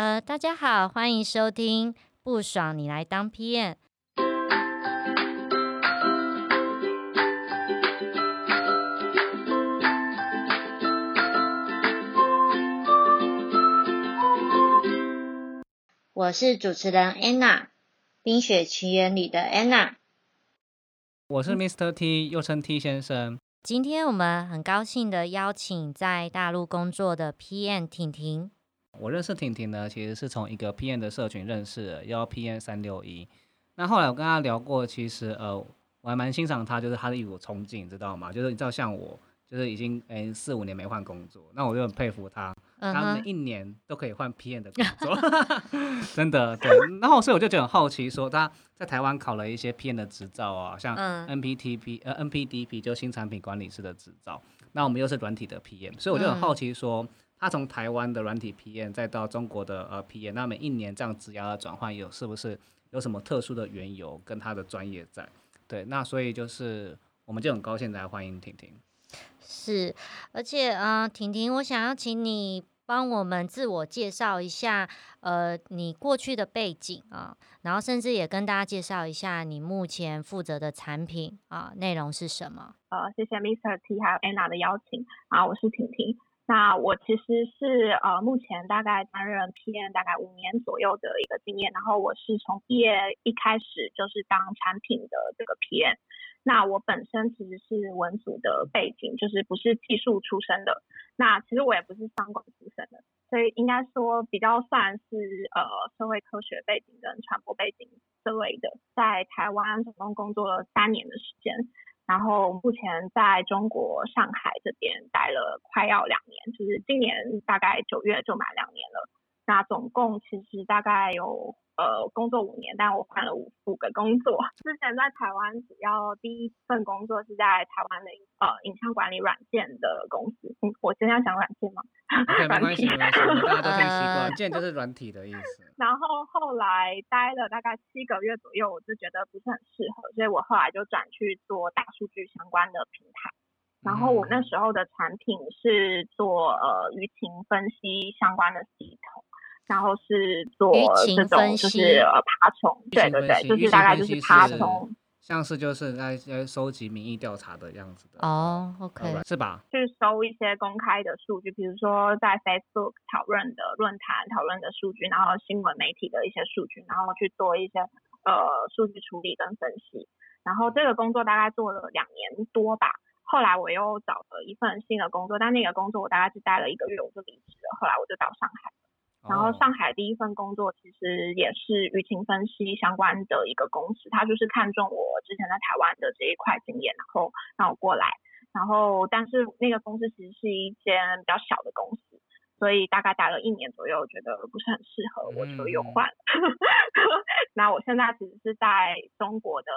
呃，大家好，欢迎收听不爽你来当 PM。我是主持人 Anna，《冰雪奇缘》里的 Anna。我是 Mr. T，又称 T 先生。今天我们很高兴的邀请在大陆工作的 PM 婷婷。我认识婷婷呢，其实是从一个 PM 的社群认识的，叫 PM 三六一。那后来我跟她聊过，其实呃，我还蛮欣赏她，就是她的一股冲劲，知道吗？就是你知道像我，就是已经诶四五年没换工作，那我就很佩服她。他们一年都可以换 PM 的工作，真的对。然后所以我就觉得很好奇，说她在台湾考了一些 PM 的执照啊，像 NPTP 呃 NPDP 就新产品管理师的执照。那我们又是软体的 PM，所以我就很好奇说，他从台湾的软体 PM 再到中国的呃 PM，那每一年这样职涯的转换有是不是有什么特殊的缘由跟他的专业在？对，那所以就是我们就很高兴来欢迎婷婷。是，而且呃，婷婷，我想要请你帮我们自我介绍一下，呃，你过去的背景啊，然后甚至也跟大家介绍一下你目前负责的产品啊，内容是什么？呃，谢谢 Mr. T 还有 Anna 的邀请啊，我是婷婷。那我其实是呃，目前大概担任 PM 大概五年左右的一个经验，然后我是从毕业一开始就是当产品的这个 PM。那我本身其实是文组的背景，就是不是技术出身的。那其实我也不是商管出身的，所以应该说比较算是呃社会科学背景跟传播背景之类的。在台湾总共工作了三年的时间，然后目前在中国上海这边待了快要两年，就是今年大概九月就满两年了。那总共其实大概有。呃，工作五年，但我换了五五个工作。之前在台湾，主要第一份工作是在台湾的呃影像管理软件的公司。嗯，我现在讲软件吗？没关系，没关系，大家都很习惯。软件就是软体的意思。然后后来待了大概七个月左右，我就觉得不是很适合，所以我后来就转去做大数据相关的平台。然后我那时候的产品是做呃舆情分析相关的系统。然后是做这种就是呃爬虫，对对对，就是大概就是爬虫，像是就是在在收集民意调查的样子的哦，OK，是吧？去收一些公开的数据，比如说在 Facebook 讨论的论坛讨论的数据，然后新闻媒体的一些数据，然后去做一些呃数据处理跟分析。然后这个工作大概做了两年多吧，后来我又找了一份新的工作，但那个工作我大概是待了一个月我就离职了，后来我就到上海。然后上海第一份工作其实也是舆情分析相关的一个公司，他就是看中我之前在台湾的这一块经验，然后让我过来。然后但是那个公司其实是一间比较小的公司，所以大概待了一年左右，觉得不是很适合，我就又换了。那我现在其实是在中国的。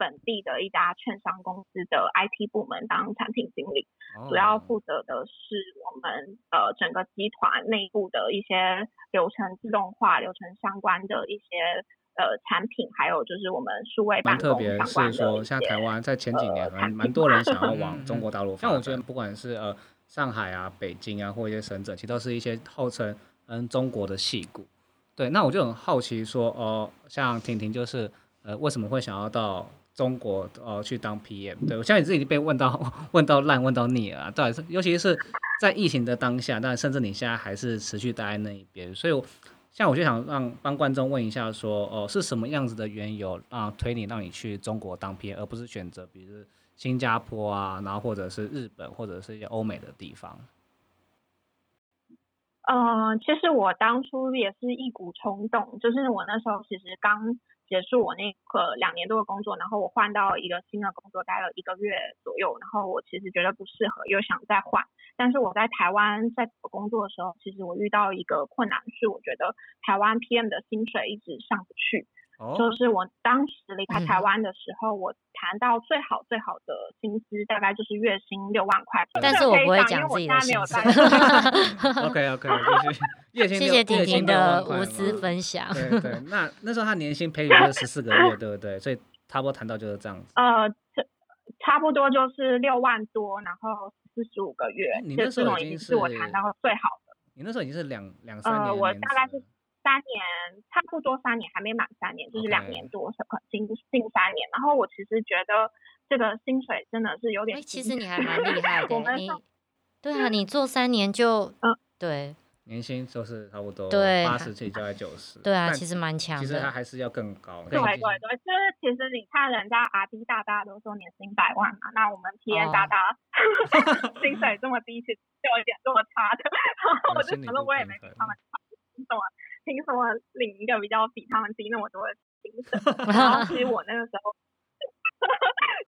本地的一家券商公司的 IT 部门当产品经理，主要负责的是我们呃整个集团内部的一些流程自动化、流程相关的一些呃产品，还有就是我们数位办公相关的。是说，像台湾在前几年蛮蛮多人想要往中国大陆像我觉得不管是呃上海啊、北京啊，或一些省整，其实都是一些号称嗯中国的戏骨。对，那我就很好奇说，哦，像婷婷就是呃为什么会想要到？中国呃去当 PM，对我相信自己被问到 问到烂问到腻了，到底是尤其是在疫情的当下，但甚至你现在还是持续待在那一边，所以我像我就想让帮观众问一下，说哦是什么样子的缘由啊推你让你去中国当 PM，而不是选择比如新加坡啊，然后或者是日本或者是一些欧美的地方。呃，其实我当初也是一股冲动，就是我那时候其实刚。结束我那个两年多的工作，然后我换到一个新的工作，待了一个月左右，然后我其实觉得不适合，又想再换。但是我在台湾在找工作的时候，其实我遇到一个困难是，我觉得台湾 PM 的薪水一直上不去。就是我当时离开台湾的时候，我谈到最好最好的薪资大概就是月薪六万块。但是我不会讲自己的薪资。OK OK，就是 月薪谢谢婷婷的无私分享。对对，那那时候他年薪培育了十四个月，对不对？所以差不多谈到就是这样子。呃，差不多就是六万多，然后四十五个月，你那时候已经是我谈到最好的。你那时候已经是两两三年呃，我年资了大概是三年，差不多三年，还没满三年，就是两年多，可近近三年。然后我其实觉得这个薪水真的是有点哎，其实你还蛮厉害的欸，你我们对啊，你做三年就嗯对年薪就是差不多对八十，起交在九十。对啊，但其实蛮强其实它的。还是要更高。对对对，就是其实你看人家 R D 大大都说年薪百万嘛，那我们 P N 大哦大、薪水这么低，其实就有一点这么差的。我就心里想说，我也没比他们差，凭什么凭什么领一个比较比他们低那么多的薪水？然后其实我那个时候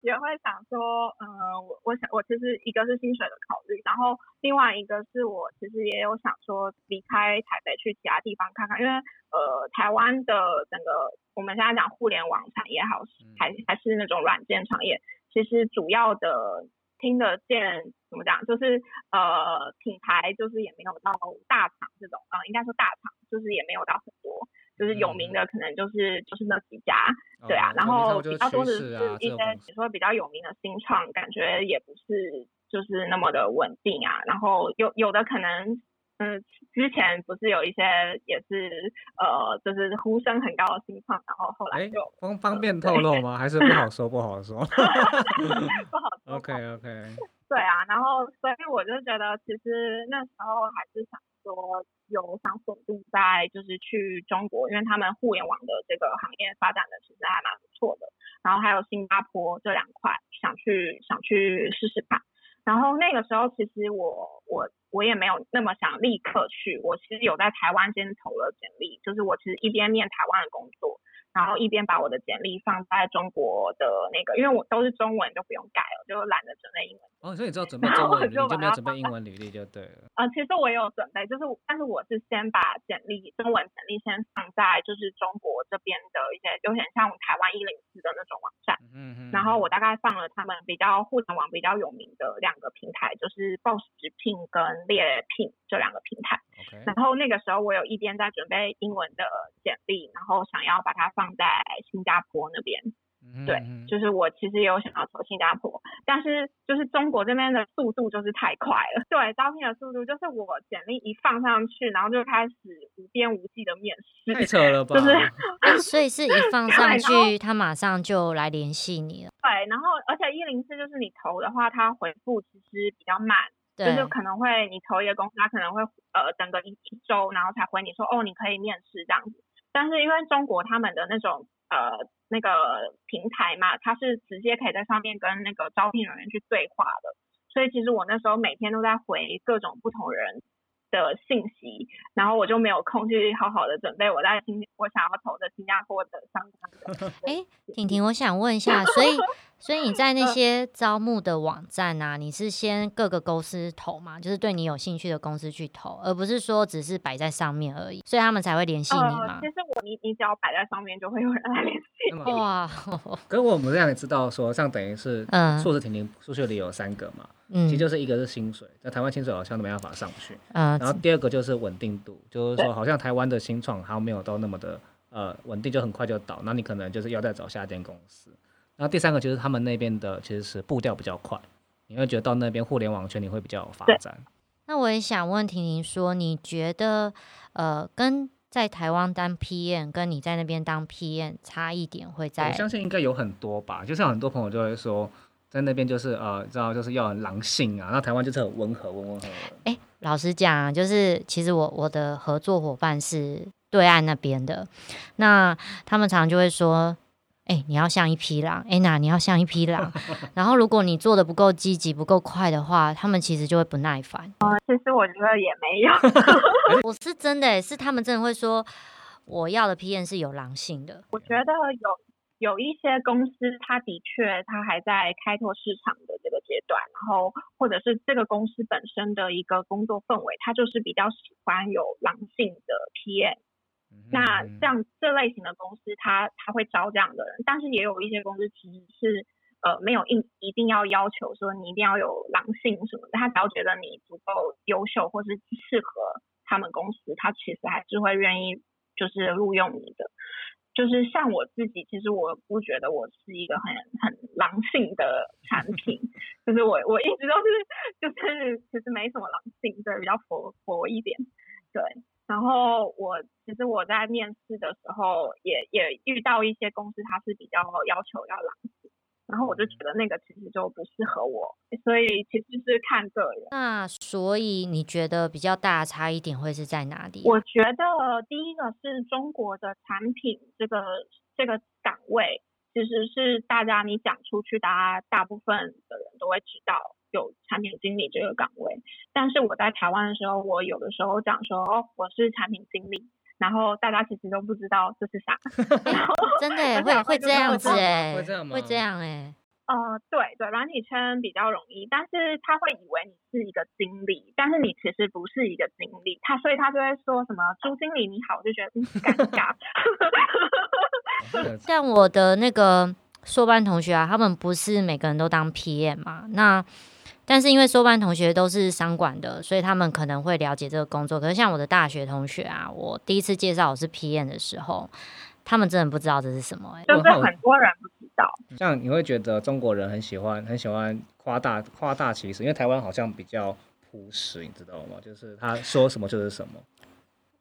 也会想说，呃，我我想我其实一个是薪水的考虑，然后另外一个是我其实也有想说离开台北去其他地方看看，因为呃台湾的整个我们现在讲互联网产业好嗯还还是那种软件产业，其实主要的听得见怎么讲，就是呃品牌就是也没有到大厂这种，呃应该说大厂就是也没有到很多，就是有名的可能就是就是那几家，对啊哦，然后比较多的是一些这种公司比如说比较有名的新创，感觉也不是就是那么的稳定啊。然后有有的可能，嗯，之前不是有一些也是呃，就是呼声很高的新创，然后后来哎就，方方便透露 吗？还是不好说？不好说。不好说。OK OK，对啊，然后所以我就觉得，其实那时候还是想说有想锁定在就是去中国，因为他们互联网的这个行业发展的其实还蛮不错的。然后还有新加坡这两块，想去想去试试看。然后那个时候其实我我我也没有那么想立刻去，我其实有在台湾先投了简历，就是我其实一边念台湾的工作，然后一边把我的简历放在中国的那个，因为我都是中文就不用改了，就懒得准备英文。哦，所以你知道准备中文履历，就你就没有准备英文履历就对了。呃，其实我也有准备，就是但是我是先把简历中文简历先放在就是中国这边的一些有点像台湾一零四的那种网站，嗯嗯。然后我大概放了他们比较互联网比较有名的两个平台，就是 Boss 直聘跟猎聘这两个平台。OK，然后那个时候我有一边在准备英文的简历，然后想要把它放在新加坡那边。对就是我其实也有想要投新加坡，但是就是中国这边的速度就是太快了。对，招聘的速度就是我简历一放上去，然后就开始无边无际的面试。太扯了吧？就是哎所以是一放上去，他马上就来联系你了。对，然后而且一零四就是你投的话，他回复其实比较慢，就是，可能会你投一个公司，他可能会呃等个一一周，然后才回你说哦你可以面试这样子。但是因为中国他们的那种呃那个平台嘛，它是直接可以在上面跟那个招聘人员去对话的，所以其实我那时候每天都在回各种不同人的信息，然后我就没有空去好好的准备我在新我想要投的新加坡的相关的。哎，婷婷，我想问一下，所以所以你在嗯那些招募的网站啊，你是先各个公司投嘛，就是对你有兴趣的公司去投，而不是说只是摆在上面而已，所以他们才会联系你呃嘛，其。实我你你只要摆在上面，就会有人来联系。哇，可我们这样也知道说，像等于是嗯硕士婷婷数学里有三个嘛，嗯其实就是一个是薪水，在台湾薪水好像都没办法上去，嗯然后第二个就是稳定度，就是说好像台湾的新创还没有到那么的呃稳定，就很快就倒，那你可能就是要再找下一间公司。然后第三个就是他们那边的其实是步调比较快，你会觉得到那边互联网圈你会比较有发展。那我也想问婷婷说，你觉得呃，跟在台湾当 PM 跟你在那边当 PM 差异点会在我？相信应该有很多吧，就像很多朋友就会说，在那边就是呃，知道就是要很狼性啊，那台湾就是很温和、温温和和。哎、老实讲啊，就是其实我我的合作伙伴是对岸那边的，那他们常常就会说。哎、你要像一匹狼，哎、娜你要像一匹狼。然后，如果你做的不够积极、不够快的话，他们其实就会不耐烦。其实我觉得也没有，我是真的、欸，是他们真的会说，我要的 PN 是有狼性的。我觉得有有一些公司，它的确它还在开拓市场的这个阶段，然后或者是这个公司本身的一个工作氛围，它就是比较喜欢有狼性的 PM。嗯那像这类型的公司，它它会招这样的人，但是也有一些公司其实是呃没有硬一定要要求说你一定要有狼性什么的，他只要觉得你足够优秀或是适合他们公司，他其实还是会愿意就是录用你的。就是像我自己，其实我不觉得我是一个很很狼性的产 品，就是我我一直都是就是其实没什么狼性，对，比较佛佛一点，对。然后我其实我在面试的时候也也遇到一些公司，它是比较要求要狼性，然后我就觉得那个其实就不适合我，所以其实是看个人。那所以你觉得比较大的差异点会是在哪里？我觉得第一个是中国的产品这个这个岗位，其实是大家你讲出去，大家大部分的人都会知道。有产品经理这个岗位，但是我在台湾的时候，我有的时候讲说哦，我是产品经理，然后大家其实都不知道这是啥。真的会会这样子哎，会这样吗？会这样哎。呃，对对，软体圈比较容易，但是他会以为你是一个经理，但是你其实不是一个经理，他所以他就会说什么朱经理你好，我就觉得嗯尴尬。像我的那个硕班同学啊，他们不是每个人都当 PM 嘛，那。但是因为硕班同学都是商管的，所以他们可能会了解这个工作。可是像我的大学同学啊，我第一次介绍我是 PM 的时候，他们真的不知道这是什么。哎，就是很多人不知道。像你会觉得中国人很喜欢很喜欢夸大夸大其词，因为台湾好像比较朴实，你知道吗？就是他说什么就是什么。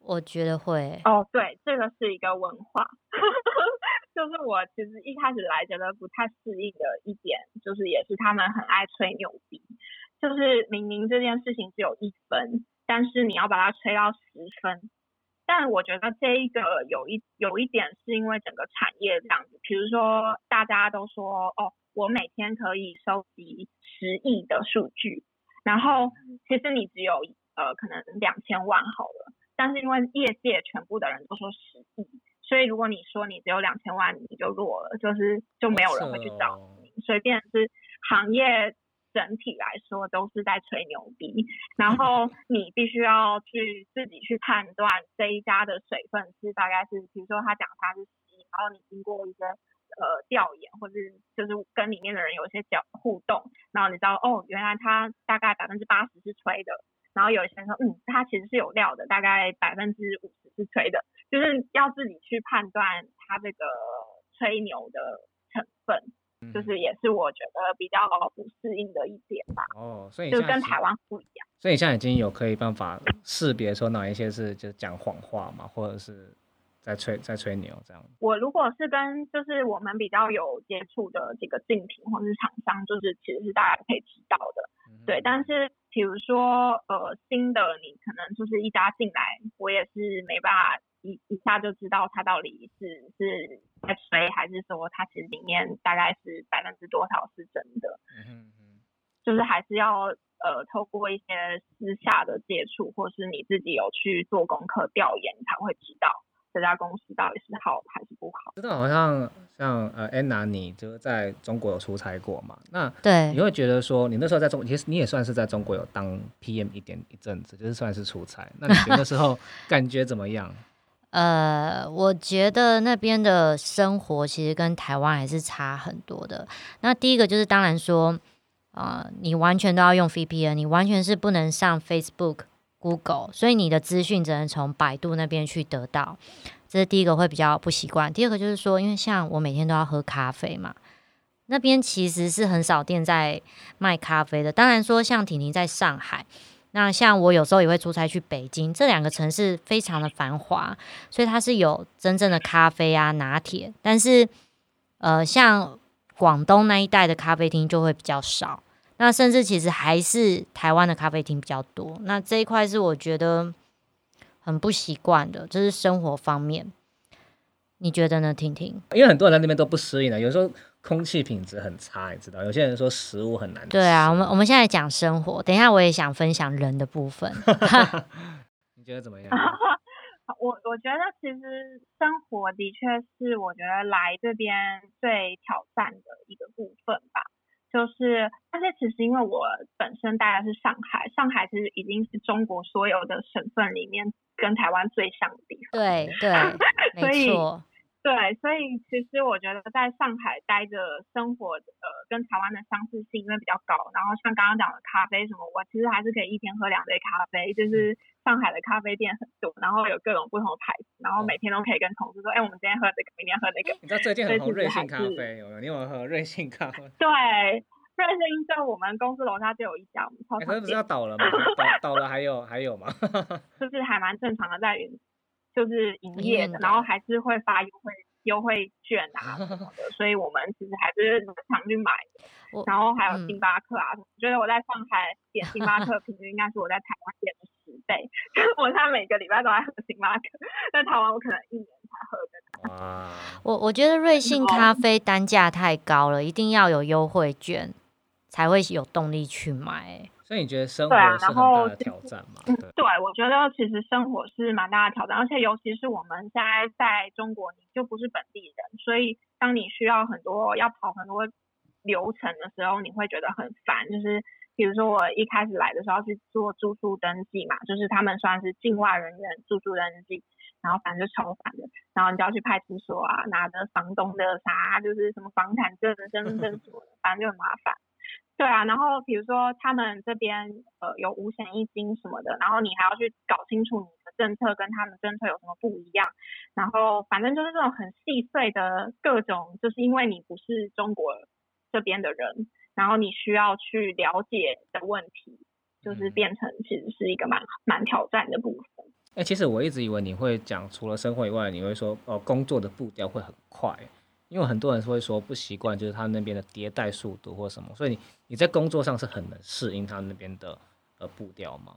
我觉得会。哦，对，这个是一个文化。就是我其实一开始来觉得不太适应的一点，就是也是他们很爱吹牛逼，就是明明这件事情只有一分，但是你要把它吹到十分。但我觉得这一个有一有一点是因为整个产业这样子，比如说大家都说哦，我每天可以收集十亿的数据，然后其实你只有呃可能两千万好了，但是因为业界全部的人都说十亿。所以如果你说你只有两千万，你就弱了，就是就没有人会去找你。所以变是行业整体来说都是在吹牛逼，然后你必须要去自己去判断这一家的水分是大概是，比如说他讲他是 C，然后你经过一些呃调研，或者就是跟里面的人有一些交互动，然后你知道哦，原来他大概百分之八十是吹的。然后有一些人说，嗯，他其实是有料的，大概百分之五十是吹的，就是要自己去判断它这个吹牛的成分，就是也是我觉得比较不适应的一点吧。哦，所以就跟台湾不一样。所以现在已经有可以办法识别说哪一些是就讲谎话嘛，或者是在吹在吹牛这样。我如果是跟就是我们比较有接触的这个竞品或者是厂商，就是其实是大家可以知道的，对，但是。比如说，呃，新的你可能就是一家进来，我也是没办法一一下就知道它到底是是在吹，还是说它其实里面大概是百分之多少是真的。嗯就是还是要呃透过一些私下的接触，或是你自己有去做功课调研，才会知道。这家公司到底是好还是不好？知道好像像呃安娜，你就是在中国有出差过嘛？那对，你会觉得说你那时候在中，其实你也算是在中国有当 PM 一点一阵子，就是算是出差。那你那时候 感觉怎么样？呃，我觉得那边的生活其实跟台湾还是差很多的。那第一个就是当然说，啊，你完全都要用 VPN，你完全是不能上 Facebook。Google，所以你的资讯只能从百度那边去得到，这是第一个会比较不习惯。第二个就是说，因为像我每天都要喝咖啡嘛，那边其实是很少店在卖咖啡的。当然说，像婷婷在上海，那像我有时候也会出差去北京，这两个城市非常的繁华，所以它是有真正的咖啡啊拿铁。但是，呃，像广东那一带的咖啡厅就会比较少。那甚至其实还是台湾的咖啡厅比较多，那这一块是我觉得很不习惯的，就是生活方面，你觉得呢？婷婷？因为很多人在那边都不适应的，有时候空气品质很差，你知道？有些人说食物很难吃。对啊，我们我们现在讲生活，等一下我也想分享人的部分。你觉得怎么样？我我觉得其实生活的确是我觉得来这边最挑战的一个部分吧。就是，但是其实因为我本身待的是上海，上海其实已经是中国所有的省份里面跟台湾最像的地方。对对，所以对，所以其实我觉得在上海待着生活，呃，跟台湾的相似性因为比较高。然后像刚刚讲的咖啡什么，我其实还是可以一天喝两杯咖啡。就是上海的咖啡店很多，然后有各种不同的牌子，然后每天都可以跟同事说，哎，我们今天喝这个，明天喝那个。你知道最近很红瑞幸咖啡有没有？你有喝瑞幸咖啡？对，瑞幸在我们公司楼下就有一家，我们超可是不是要倒了吗？倒倒了还有还有吗？就是还蛮正常的在云。就是营业的，然后还是会发优惠优惠券啊 什么的，所以我们其实还是常去买。然后还有星巴克啊，我觉得我在上海点星巴克平均应该是我在台湾点的十倍。我现在每个礼拜都在喝星巴克，在台湾我可能一年才喝的。哇！我我觉得瑞幸咖啡单价太高了，一定要有优惠券才会有动力去买。所以你觉得生活是很大的挑战吗？对，我觉得其实生活是蛮大的挑战，而且尤其是我们现在在中国，你就不是本地人，所以当你需要很多要跑很多流程的时候，你会觉得很烦。就是比如说我一开始来的时候去做住宿登记嘛，就是他们算是境外人员住宿登记，然后反正就超烦的，然后你就要去派出所啊，拿着房东的啥，就是什么房产证、身份证什么的，反正就很麻烦。对啊，然后比如说他们这边呃有五险一金什么的，然后你还要去搞清楚你的政策跟他们政策有什么不一样，然后反正就是这种很细碎的各种，就是因为你不是中国这边的人，然后你需要去了解的问题，就是变成其实是一个蛮蛮挑战的部分。哎，其实我一直以为你会讲除了生活以外，你会说哦工作的步调会很快。因为很多人会说不习惯，就是他那边的迭代速度或什么，所以你你在工作上是很能适应他那边的呃步调吗？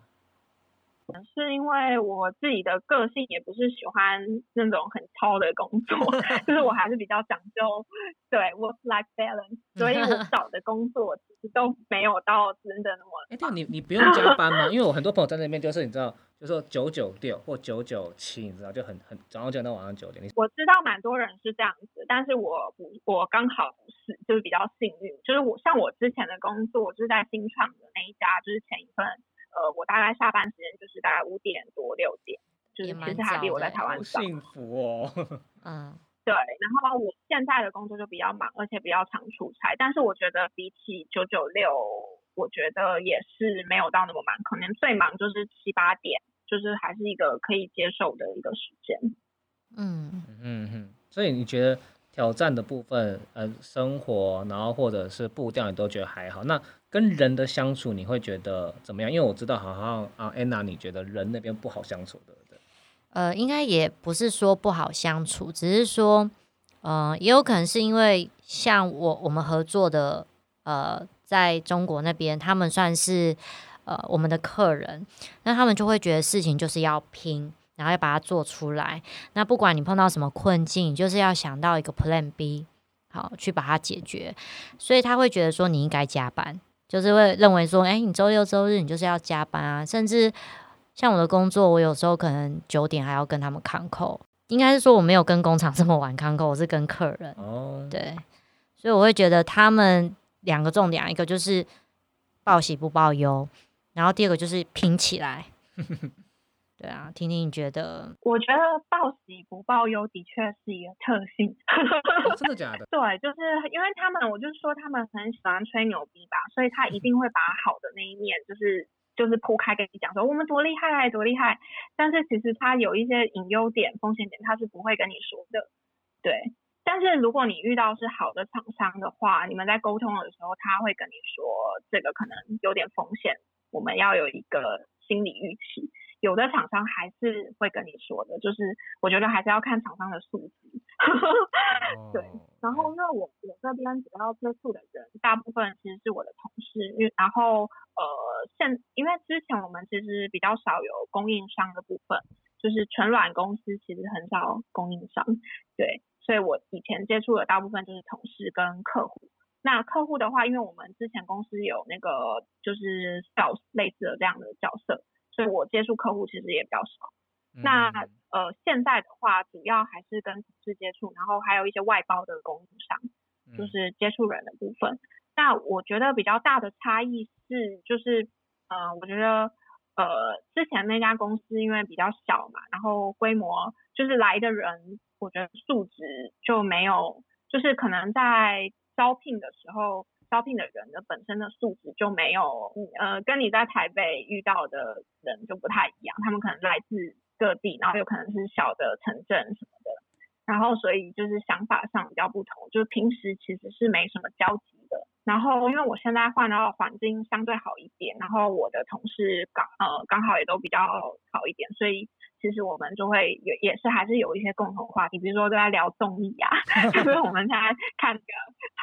吗？是因为我自己的个性也不是喜欢那种很超的工作，就是我还是比较讲究对 work life balance，所以我找的工作其实都没有到真的那么。哎，对，你你不用加班吗？因为我很多朋友在那边就是你知道，就说九九六或九九七，你知道就很很早上九点到晚上九点。我知道蛮多人是这样子，但是我不，我刚好不是，就是比较幸运，就是我像我之前的工作就是在新创的那一家，就是前一份。呃，我大概下班时间就是大概五点多六点，就是其实还比我在台湾早。幸福哦。嗯，对。然后我现在的工作就比较忙，而且比较常出差。但是我觉得比起九九六，我觉得也是没有到那么忙。可能最忙就是七八点，就是还是一个可以接受的一个时间。嗯嗯嗯。所以你觉得挑战的部分，呃，生活，然后或者是步调，你都觉得还好？那跟人的相处你会觉得怎么样？因为我知道好像啊安娜，你觉得人那边不好相处的，对？呃，应该也不是说不好相处，只是说，呃，也有可能是因为像我我们合作的，呃，在中国那边，他们算是呃我们的客人，那他们就会觉得事情就是要拼，然后要把它做出来。那不管你碰到什么困境，就是要想到一个 Plan B，好去把它解决。所以他会觉得说你应该加班。就是会认为说，哎，你周六周日你就是要加班啊，甚至像我的工作，我有时候可能九点还要跟他们抗扣，应该是说我没有跟工厂这么晚抗扣，我是跟客人。哦，对，所以我会觉得他们两个重点，一个就是报喜不报忧，然后第二个就是拼起来。对啊，婷婷你觉得？我觉得报喜不报忧的确是一个特性。真的假的？对，就是因为他们，我就说他们很喜欢吹牛逼吧，所以他一定会把好的那一面，就是就是铺开跟你讲说我们多厉害，多厉害。但是其实他有一些隐忧点、风险点，他是不会跟你说的。对，但是如果你遇到是好的厂商的话，你们在沟通的时候，他会跟你说这个可能有点风险，我们要有一个心理预期。有的厂商还是会跟你说的，就是我觉得还是要看厂商的素质。对，然后因为我我这边主要接触的人，大部分其实是我的同事，因然后呃现因为之前我们其实比较少有供应商的部分，就是纯软公司其实很少供应商，对，所以我以前接触的大部分就是同事跟客户。那客户的话，因为我们之前公司有那个就是 sales 类似的这样的角色。所以我接触客户其实也比较少。那呃，现在的话，主要还是跟同事接触，然后还有一些外包的供应商，就是接触人的部分。那我觉得比较大的差异是，就是呃，我觉得呃，之前那家公司因为比较小嘛，然后规模就是来的人，我觉得素质就没有，就是可能在招聘的时候，招聘的人的本身的素质就没有，呃，跟你在台北遇到的人就不太一样，他们可能来自各地，然后有可能是小的城镇什么的，然后所以就是想法上比较不同，就是平时其实是没什么交集的。然后，因为我现在换到环境相对好一点，然后我的同事刚呃刚好也都比较好一点，所以其实我们就会也也是还是有一些共同话题，比如说都在聊综艺啊，就是我们在看个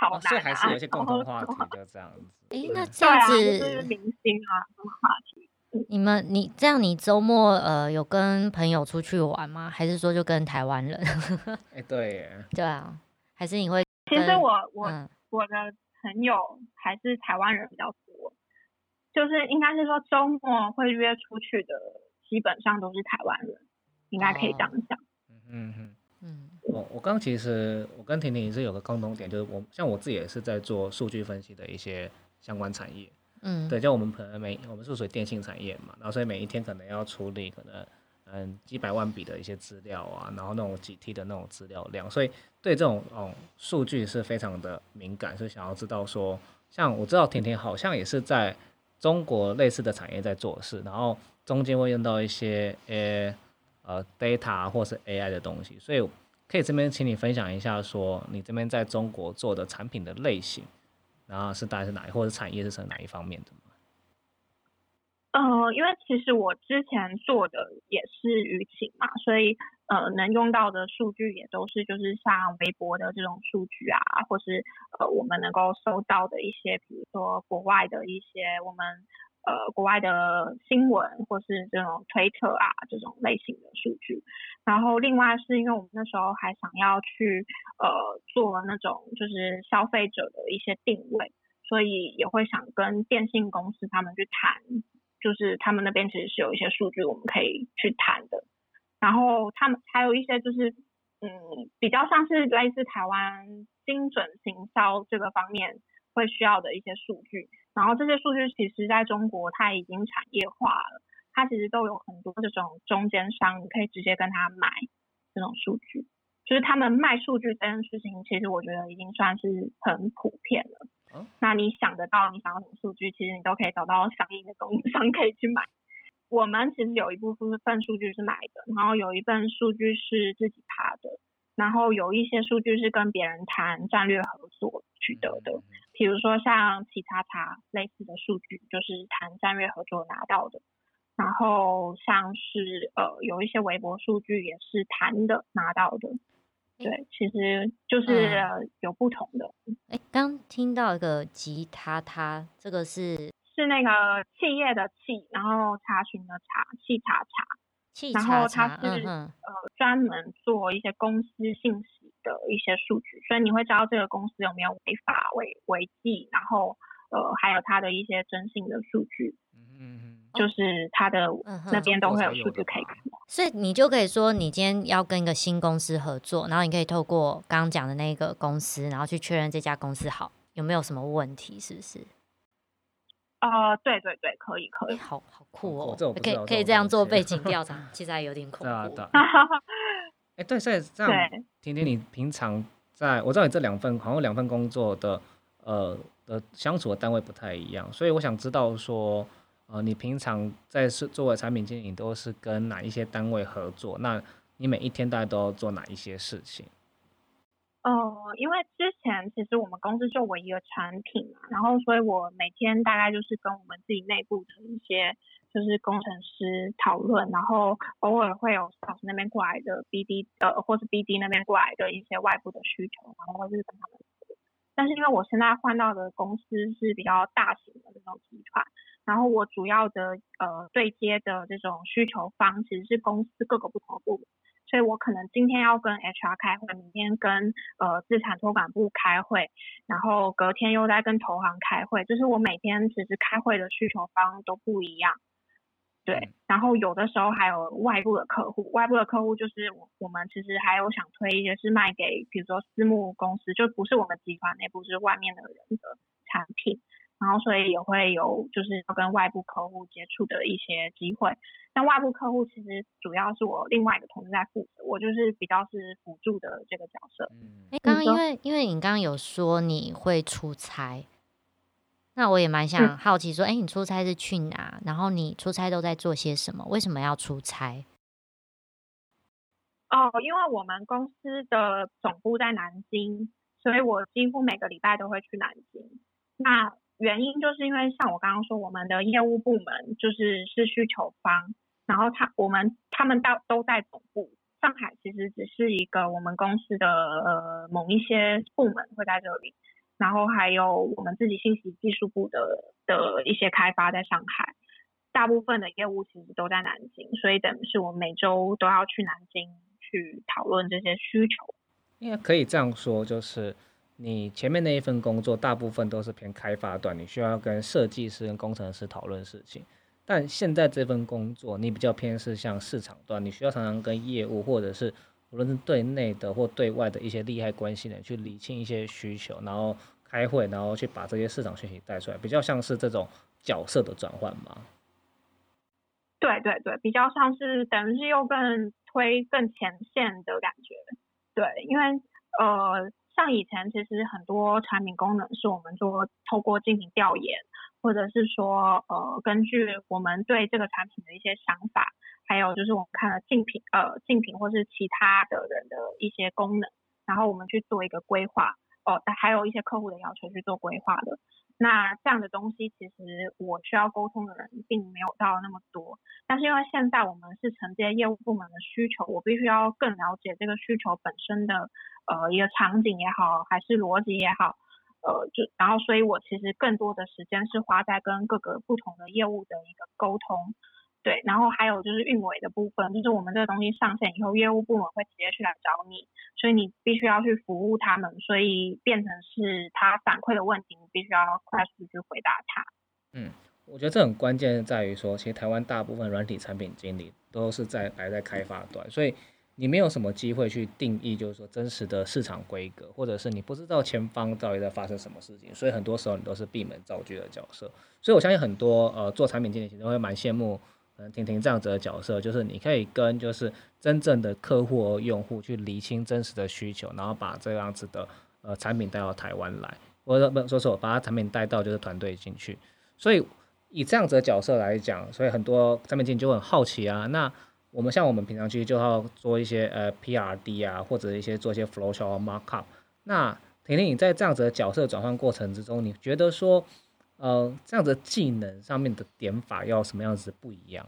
好男啊，所以还是有一些共同话题的这样子。哎，那这样就是子，明星啊什么话题。你们你这样，你周末呃有跟朋友出去玩吗？还是说就跟台湾人？哎，对耶，对啊，还是你会其实我我嗯我的朋友还是台湾人比较多，就是应该是说周末会约出去的，基本上都是台湾人，应该可以这样讲。嗯嗯嗯。嗯我我刚其实我跟婷婷也是有个共同点，就是我像我自己也是在做数据分析的一些相关产业。嗯对，像我们可能每我们是属于电信产业嘛，然后所以每一天可能要处理可能嗯几百万笔的一些资料啊，然后那种几 T 的那种资料量，所以对这种嗯数据是非常的敏感，是想要知道说，像我知道甜甜好像也是在中国类似的产业在做事，然后中间会用到一些呃呃 data 或是 AI 的东西，所以可以这边请你分享一下说你这边在中国做的产品的类型。然后是大概是哪一，或者产业是从哪一方面的吗？呃，因为其实我之前做的也是舆情嘛，所以呃能用到的数据也都是就是像微博的这种数据啊，或是呃我们能够收到的一些，比如说国外的一些我们呃国外的新闻或是这种推特啊这种类型的数据。然后另外是因为我们那时候还想要去呃做那种就是消费者的一些定位，所以也会想跟电信公司他们去谈。就是他们那边其实是有一些数据我们可以去谈的，然后他们还有一些就是嗯比较像是类似台湾精准行销这个方面会需要的一些数据，然后这些数据其实在中国它已经产业化了，它其实都有很多这种中间商，你可以直接跟他买这种数据，就是他们卖数据这件事情，其实我觉得已经算是很普遍了。哦那你想得到你想要什么数据，其实你都可以找到相应的供应商可以去买。我们其实有一部分数据是买的，然后有一份数据是自己爬的，然后有一些数据是跟别人谈战略合作取得的，比如说像企查查类似的数据，就是谈战略合作拿到的。然后像是呃有一些微博数据也是谈的拿到的，对，其实就是、嗯呃有不同的。哎，刚听到一个吉他他，这个是是那个企业的企，然后查询的查，企查查，气然后查查，它是嗯哼，呃专门做一些公司信息的一些数据，所以你会知道这个公司有没有违法违违纪，然后呃还有它的一些征信的数据，嗯嗯就是它的那边都会有数据可以看到。所以你就可以说，你今天要跟一个新公司合作，然后你可以透过刚刚讲的那个公司，然后去确认这家公司好有没有什么问题，是不是？呃，对对对，可以可哎，以。好好酷哦这可以可以这样做背景 调查，其实还有点恐对啊，怖对。啊。哎，对，所以这样，对，婷婷，你平常在我知道你这两份好像两份工作的呃的相处的单位不太一样，所以我想知道说，呃，你平常在是作为产品经理都是跟哪一些单位合作？那你每一天大概都要做哪一些事情？呃，因为之前其实我们公司就我一个产品嘛，然后所以我每天大概就是跟我们自己内部的一些就是工程师讨论，然后偶尔会有老师那边过来的 BD 呃，或是 BD 那边过来的一些外部的需求，然后会是跟他们。但是因为我现在换到的公司是比较大型的这种集团，然后我主要的呃对接的这种需求方其实是公司各个不同的部门。所以我可能今天要跟 HR 开会，明天跟呃资产托管部开会，然后隔天又在跟投行开会，就是我每天其实开会的需求方都不一样。对嗯，然后有的时候还有外部的客户，外部的客户就是我我们其实还有想推一些是卖给比如说私募公司，就不是我们集团内部，是外面的人的产品。然后所以也会有就是要跟外部客户接触的一些机会。但外部客户其实主要是我另外一个同事在负责，我就是比较是辅助的这个角色。哎，刚刚因为因为你刚刚有说你会出差，那我也蛮想好奇说，哎，你出差是去哪？然后你出差都在做些什么？为什么要出差？哦，因为我们公司的总部在南京，所以我几乎每个礼拜都会去南京。那原因就是因为像我刚刚说，我们的业务部门就是是需求方，然后他我们他们到都在总部，上海其实只是一个我们公司的呃某一些部门会在这里，然后还有我们自己信息技术部的的一些开发在上海，大部分的业务其实都在南京，所以等于是我们每周都要去南京去讨论这些需求。应该可以这样说，就是。你前面那一份工作大部分都是偏开发端，你需要跟设计师、跟工程师讨论事情。但现在这份工作，你比较偏是像市场端，你需要常常跟业务或者是无论是对内的或对外的一些利害关系人去理清一些需求，然后开会，然后去把这些市场讯息带出来，比较像是这种角色的转换吗？对对对，比较像是等于是又更推更前线的感觉。对，因为呃。像以前其实很多产品功能是我们做透过进行调研，或者是说呃根据我们对这个产品的一些想法，还有就是我们看了竞品呃竞品或是其他的人的一些功能，然后我们去做一个规划哦，还有一些客户的要求去做规划的。那这样的东西其实我需要沟通的人并没有到那么多，但是因为现在我们是承接业务部门的需求，我必须要更了解这个需求本身的。呃，一个场景也好，还是逻辑也好，呃，就然后，所以我其实更多的时间是花在跟各个不同的业务的一个沟通，对，然后还有就是运维的部分，就是我们这个东西上线以后，业务部门会直接去来找你，所以你必须要去服务他们，所以变成是他反馈的问题，你必须要快速去回答他。嗯，我觉得这很关键在于说，其实台湾大部分软体产品经理都是在摆在开发端，所以。你没有什么机会去定义，就是说真实的市场规格，或者是你不知道前方到底在发生什么事情，所以很多时候你都是闭门造车的角色。所以我相信很多呃做产品经理其实会蛮羡慕，婷婷这样子的角色，就是你可以跟就是真正的客户和用户去厘清真实的需求，然后把这样子的呃产品带到台湾来，或者不说说把它产品带到就是团队进去。所以以这样子的角色来讲，所以很多产品经理就很好奇啊，那。我们像我们平常其实就要做一些呃 PRD 啊，或者一些做一些 flow chart markup。那婷婷，你在这样子的角色转换过程之中，你觉得说呃这样的技能上面的点法要什么样子不一样？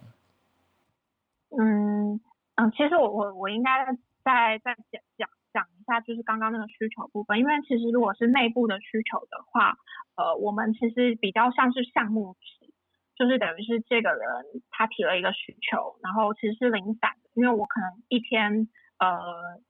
嗯嗯，其实我我我应该再再讲讲讲一下，就是刚刚那个需求部分，因为其实如果是内部的需求的话，呃，我们其实比较像是项目。就是等于是这个人他提了一个需求，然后其实是零散的，因为我可能一天呃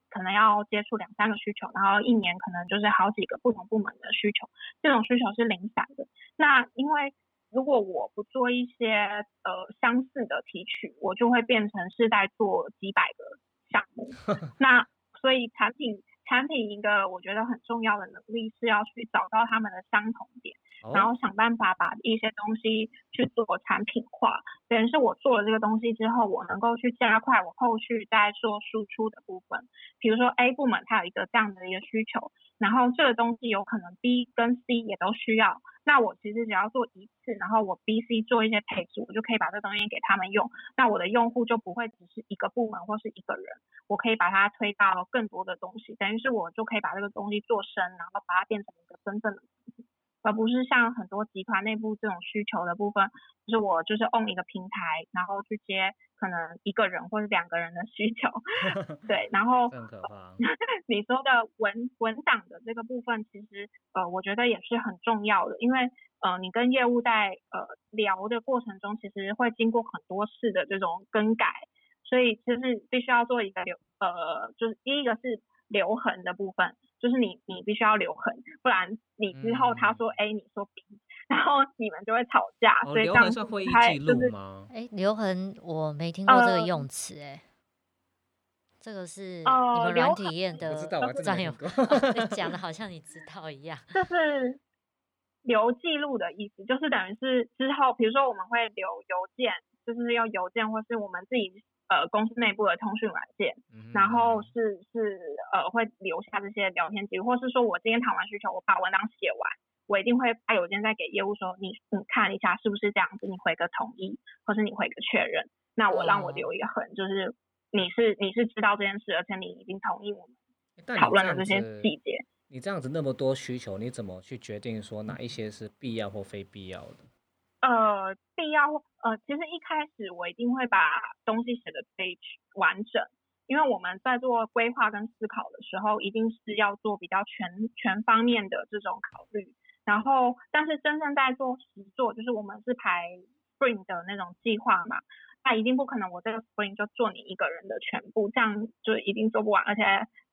可能要接触两三个需求，然后一年可能就是好几个不同部门的需求，这种需求是零散的。那因为如果我不做一些呃相似的提取，我就会变成是在做几百个项目。那所以产品产品一个我觉得很重要的能力是要去找到他们的相同点。然后想办法把一些东西去做产品化，等于是我做了这个东西之后，我能够去加快我后续在做输出的部分。比如说 A 部门它有一个这样的一个需求，然后这个东西有可能 B 跟 C 也都需要，那我其实只要做一次，然后我 B、C 做一些配置，我就可以把这东西给他们用。那我的用户就不会只是一个部门或是一个人，我可以把它推到更多的东西，等于是我就可以把这个东西做深，然后把它变成一个真正的。而不是像很多集团内部这种需求的部分，就是我就是 own 一个平台，然后去接可能一个人或者两个人的需求，对，然后 你说的文文档的这个部分，其实呃我觉得也是很重要的，因为呃你跟业务在呃聊的过程中，其实会经过很多次的这种更改，所以其实必须要做一个留呃就是第一个是留痕的部分。就是你，你必须要留痕，不然你之后他说 A，你说 B，然后你们就会吵架。所以这样是会议记录吗？哎，留痕我没听过这个用词，哎，这个是你们软体验的专有，讲 的好像你知道一样。就是留记录的意思，就是等于是之后，比如说我们会留邮件，就是用邮件或是我们自己呃公司内部的通讯软件，然后是是呃会留下这些聊天记录，或是说我今天谈完需求，我把文档写完，我一定会发邮件再给业务说你你看一下是不是这样子，你回个同意，或是你回个确认，那我让我留一个痕，就是你是你是知道这件事，而且你已经同意我们讨论的这些细节。你这样子那么多需求，你怎么去决定说哪一些是必要或非必要的？呃，必要呃，其实一开始我一定会把东西写的最完整，因为我们在做规划跟思考的时候，一定是要做比较全全方面的这种考虑。然后，但是真正在做实做，就是我们是排 Spring 的那种计划嘛，那一定不可能我这个 Spring 就做你一个人的全部，这样就一定做不完，而且。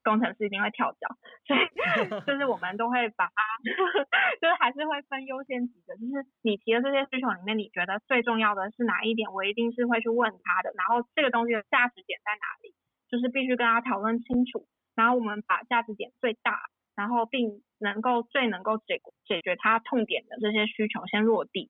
工程师一定会跳脚，所以 就是我们都会把它，就是还是会分优先级的。就是你提的这些需求里面，你觉得最重要的是哪一点？我一定是会去问他的。然后这个东西的价值点在哪里？就是必须跟他讨论清楚。然后我们把价值点最大，然后并能够最能够解解决他痛点的这些需求先落地，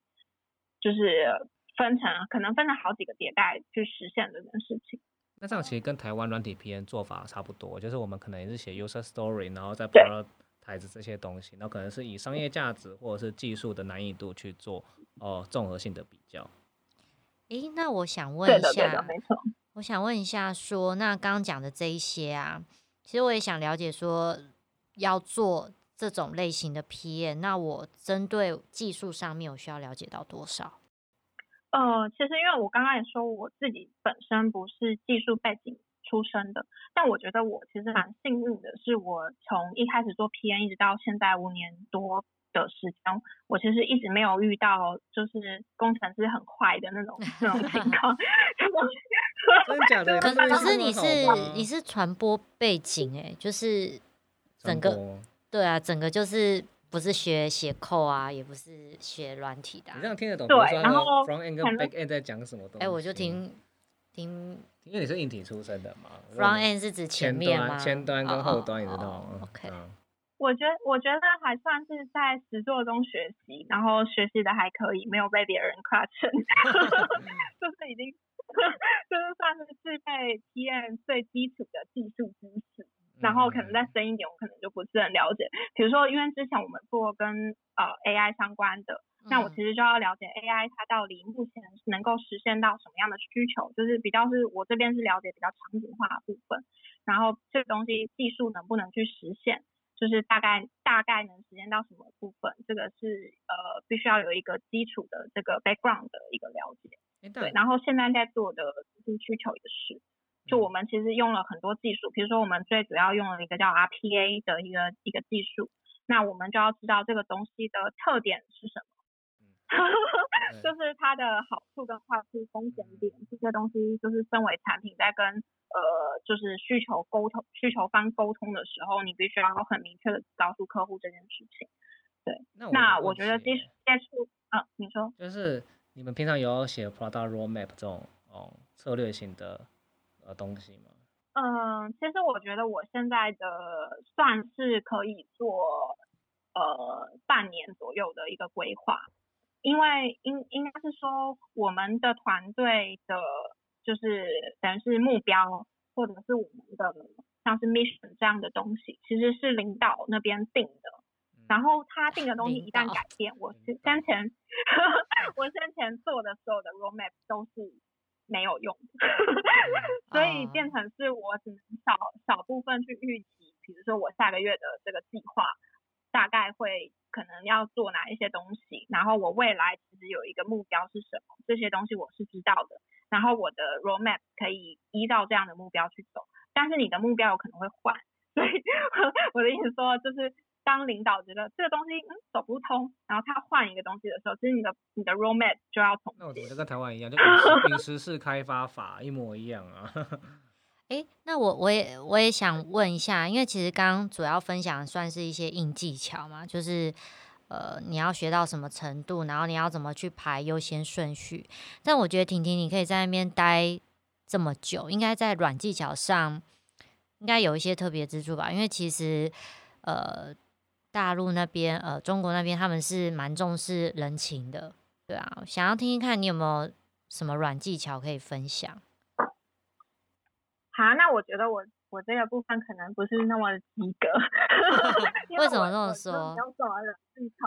就是分成可能分成好几个迭代去实现这件事情。那这样其实跟台湾软体 PN 做法差不多，就是我们可能也是写 user story，然后再 pro 台子这些东西，然后可能是以商业价值或者是技术的难易度去做哦综合性的比较。诶，那我想问一下，没错，我想问一下，说那刚刚讲的这一些啊，其实我也想了解，说要做这种类型的 PN，那我针对技术上面，我需要了解到多少？呃，其实因为我刚刚也说我自己本身不是技术背景出身的，但我觉得我其实蛮幸运的，是我从一开始做 PN 一直到现在五年多的时间，我其实一直没有遇到就是工程师很坏的那种 那种情况。真的假的？可可是你是你是传播背景哎，就是整个对啊，整个就是。不是学写扣啊，也不是学软体的。你这样听得懂？对，然后 front end 跟 back end 在讲什么东西？哎，我就听听，因为你是硬体出身的嘛。front end 是指前面吗？前端跟后端，你知道吗？OK。我觉得我觉得还算是在实作中学习，然后学习的还可以，没有被别人夸成，就是已经 就是算是具备 PM 最基础的技术知识。然后可能再深一点，我可能就不是很了解。比如说，因为之前我们做跟呃 AI 相关的，那我其实就要了解 AI 它到底目前能够实现到什么样的需求，就是比较是我这边是了解比较场景化的部分。然后这个东西技术能不能去实现，就是大概大概能实现到什么部分，这个是呃必须要有一个基础的这个 background 的一个了解。对，然后现在在做的就是需求也是。就我们其实用了很多技术，比如说我们最主要用了一个叫 RPA 的一个一个技术，那我们就要知道这个东西的特点是什么，就是它的好处跟坏处、风险点这些东西，就是身为产品在跟呃就是需求沟通、需求方沟通的时候，你必须要很明确的告诉客户这件事情。对，那我觉得接接触，嗯，你说，就是你们平常有写 product roadmap 这种哦策略性的。东西吗？嗯，其实我觉得我现在的算是可以做呃半年左右的一个规划，因为应应该是说我们的团队的，就是等于是目标或者是我们的像是 mission 这样的东西，其实是领导那边定的，然后他定的东西一旦改变，我是先前 我先前做的所有的 roadmap 都是。没有用，所以变成是我只能少少部分去预期，比如说我下个月的这个计划大概会可能要做哪一些东西，然后我未来其实有一个目标是什么，这些东西我是知道的，然后我的 roadmap 可以依照这样的目标去走，但是你的目标有可能会换，所以 我的意思说就是。当领导觉得这个东西嗯走不通，然后他换一个东西的时候，其实你的你的 roadmap 就要重。那我觉得跟台湾一样，就 饮食式开发法一模一样啊。哎，那我我也我也想问一下，因为其实刚刚主要分享算是一些硬技巧嘛，就是呃你要学到什么程度，然后你要怎么去排优先顺序。但我觉得婷婷你可以在那边待这么久，应该在软技巧上应该有一些特别之处吧？因为其实呃。大陆那边，呃，中国那边他们是蛮重视人情的，对啊，想要听听看你有没有什么软技巧可以分享。好，那我觉得我我这个部分可能不是那么及格。为什么这么说？没有什么软技巧，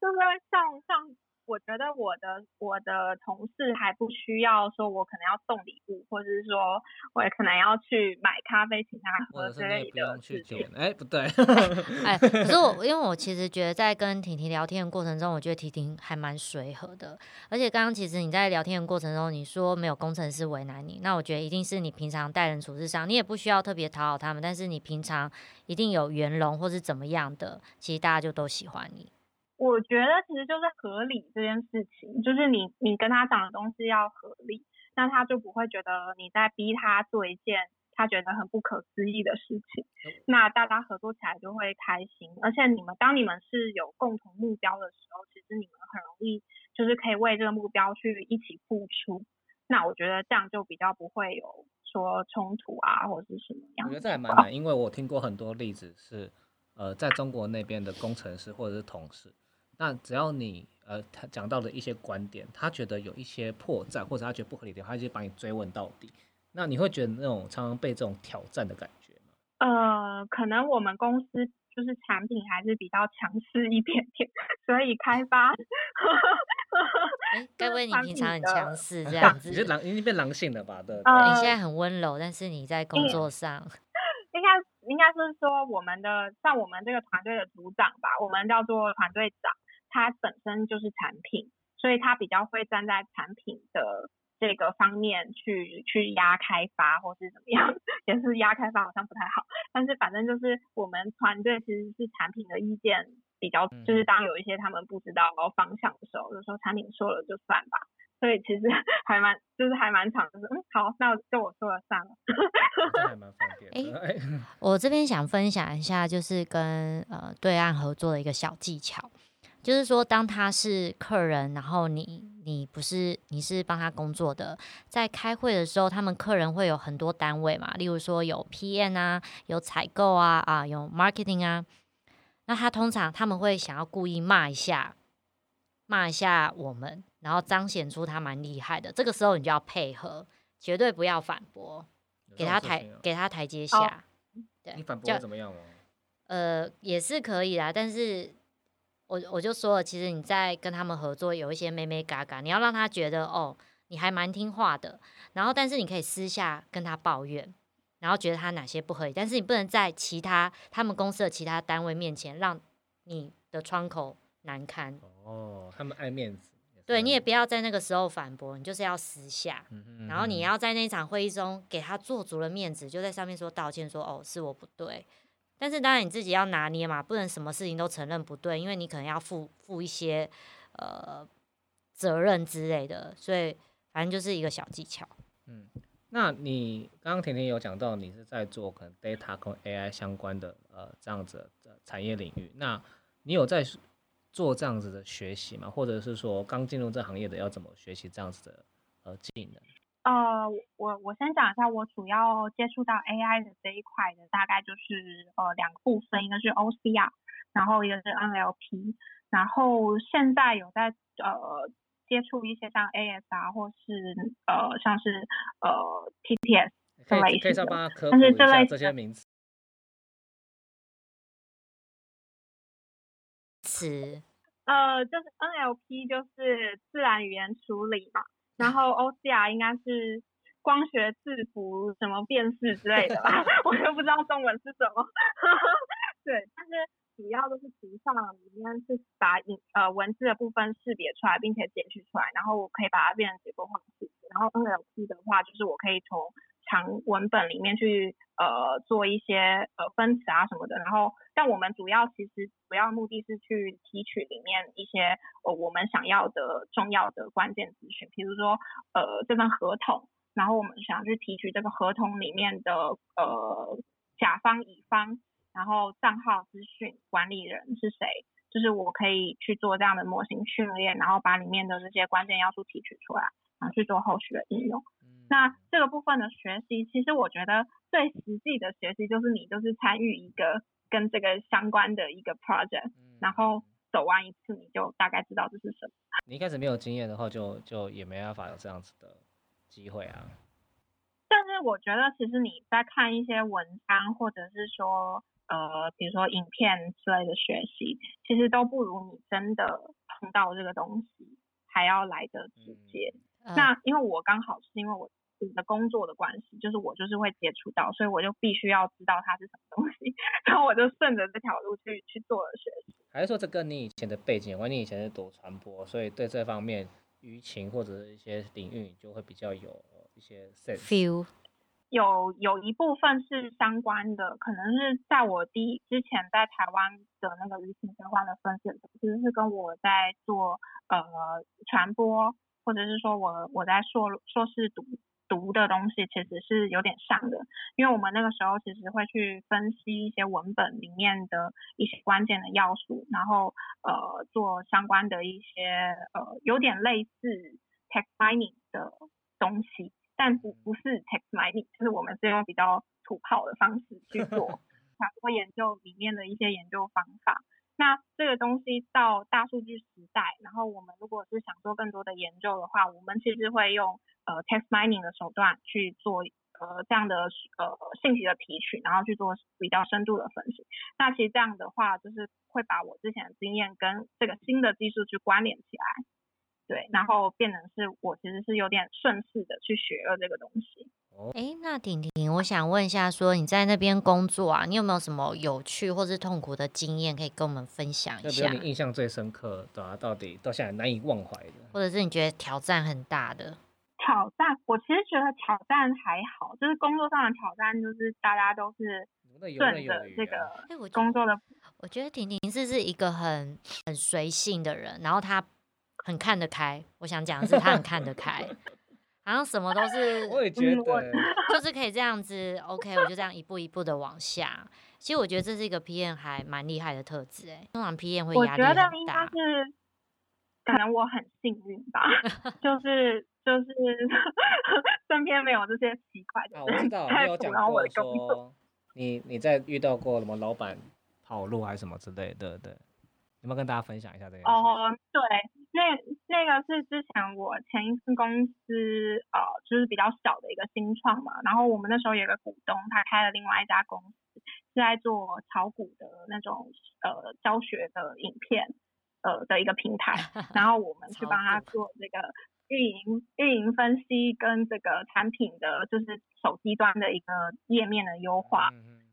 就是像像。我觉得我的我的同事还不需要说，我可能要送礼物，或者是说我也可能要去买咖啡请他喝之类的事情。哎，不对，哎，可是我 因为我其实觉得在跟婷婷聊天的过程中，我觉得婷婷还蛮随和的。而且刚刚其实你在聊天的过程中，你说没有工程师为难你，那我觉得一定是你平常待人处事上，你也不需要特别讨好他们，但是你平常一定有圆融或是怎么样的，其实大家就都喜欢你。我觉得其实就是合理这件事情，就是你你跟他讲的东西要合理，那他就不会觉得你在逼他做一件他觉得很不可思议的事情，那大家合作起来就会开心。而且你们当你们是有共同目标的时候，其实你们很容易就是可以为这个目标去一起付出。那我觉得这样就比较不会有说冲突啊，或者是什么样。我觉得这还蛮难，因为我听过很多例子是，呃，在中国那边的工程师或者是同事。那只要你呃，他讲到的一些观点，他觉得有一些破绽，或者他觉得不合理的，他就把你追问到底。那你会觉得那种常常被这种挑战的感觉吗？呃，可能我们公司就是产品还是比较强势一点点，所以开发。哎，该不会你平常很强势这样 子？你是狼，已经变狼性了吧？对。你现在很温柔，但是你在工作上。应该应该是说，我们的像我们这个团队的组长吧，我们叫做团队长。他本身就是产品，所以它比较会站在产品的这个方面去去压开发或是怎么样，也是压开发好像不太好，但是反正就是我们团队其实是产品的意见比较，就是当有一些他们不知道方向的时候，就说产品说了就算吧，所以其实 还蛮就是还蛮长，就是嗯好，那就我说了算了。还蛮方便。哎，我这边想分享一下，就是跟呃对岸合作的一个小技巧。就是说，当他是客人，然后你你不是你是帮他工作的，在开会的时候，他们客人会有很多单位嘛，例如说有 PM 啊，有采购啊，啊有 marketing 啊，那他通常他们会想要故意骂一下，骂一下我们，然后彰显出他蛮厉害的。这个时候你就要配合，绝对不要反驳，给他台给他台阶下。对，你反驳怎么样呃，也是可以啦，但是。我我就说了，其实你在跟他们合作有一些咩咩嘎嘎，你要让他觉得哦，你还蛮听话的。然后，但是你可以私下跟他抱怨，然后觉得他哪些不合理，但是你不能在其他他们公司的其他单位面前让你的窗口难堪。哦，他们爱面子。对，你也不要在那个时候反驳，你就是要私下。然后你要在那场会议中给他做足了面子，就在上面说道歉，说哦是我不对。但是当然你自己要拿捏嘛，不能什么事情都承认不对，因为你可能要负负一些呃责任之类的，所以反正就是一个小技巧。嗯，那你刚刚甜甜有讲到你是在做可能 data 跟 AI 相关的呃这样子的产业领域，那你有在做这样子的学习吗？或者是说刚进入这行业的要怎么学习这样子的呃技能？呃，我我先讲一下，我主要接触到 AI 的这一块的，大概就是呃两个部分，一个是 OCR，然后一个是 NLP，然后现在有在呃接触一些像 ASR 或是呃像是呃 TTS 这类型的，但是这类这些名词词，呃就是 NLP 就是自然语言处理嘛。然后 OCR 应该是光学字符什么辨识之类的吧，我都不知道中文是什么。对，但是主要都是图像里面是把影呃文字的部分识别出来，并且截取出来，然后我可以把它变成结构化字符。然后 NLP 的话，就是我可以从长文本里面去呃做一些呃分词啊什么的，然后但我们主要其实主要目的是去提取里面一些呃我们想要的重要的关键资讯，比如说呃这份合同，然后我们想去提取这个合同里面的呃甲方乙方，然后账号资讯管理人是谁，就是我可以去做这样的模型训练，然后把里面的这些关键要素提取出来，然后去做后续的应用。那这个部分的学习，其实我觉得最实际的学习就是你就是参与一个跟这个相关的一个 project，然后走完一次你就大概知道这是什么。你一开始没有经验的话，就就也没办法有这样子的机会啊。但是我觉得其实你在看一些文章或者是说呃比如说影片之类的学习，其实都不如你真的碰到这个东西还要来的直接。那因为我刚好是因为我的工作的关系，就是我就是会接触到，所以我就必须要知道它是什么东西，然后我就顺着这条路去去做了学习。还是说这跟你以前的背景，因为你以前是读传播，所以对这方面舆情或者是一些领域就会比较有一些 feel。有有一部分是相关的，可能是在我第一之前在台湾的那个舆情相关的分析，其实是跟我在做呃传播。或者是说我我在硕硕士读读的东西其实是有点像的，因为我们那个时候其实会去分析一些文本里面的一些关键的要素，然后呃做相关的一些呃有点类似 text mining 的东西，但不不是 text mining，就是我们是用比较土炮的方式去做 传播研究里面的一些研究方法。那这个东西到大数据时代，然后我们如果是想做更多的研究的话，我们其实会用呃 text mining 的手段去做呃这样的呃信息的提取，然后去做比较深度的分析。那其实这样的话，就是会把我之前的经验跟这个新的技术去关联起来，对，然后变成是我其实是有点顺势的去学了这个东西。哎，那婷婷，我想问一下，说你在那边工作啊，你有没有什么有趣或是痛苦的经验可以跟我们分享一下？你印象最深刻的，到底到现在难以忘怀的，或者是你觉得挑战很大的？挑战，我其实觉得挑战还好，就是工作上的挑战，就是大家都是顺着这个工作的。我觉得婷婷是是一个很很随性的人，然后她很看得开。我想讲的是，她很看得开。好像什么都是，我也觉得，就是可以这样子，OK，我就这样一步一步的往下。其实我觉得这是一个 PM 还蛮厉害的特质，哎，通常 PM 会压力很大。我觉得应该是，可能我很幸运吧，就是就是 身边没有这些奇怪的。我知道，你有讲过说，你你在遇到过什么老板跑路还是什么之类的，对。有没有跟大家分享一下这个？哦，对，那那个是之前我前一次公司，呃，就是比较小的一个新创嘛。然后我们那时候有个股东，他开了另外一家公司，是在做炒股的那种呃教学的影片，呃的一个平台。然后我们去帮他做这个运营、运营分析跟这个产品的，就是手机端的一个页面的优化。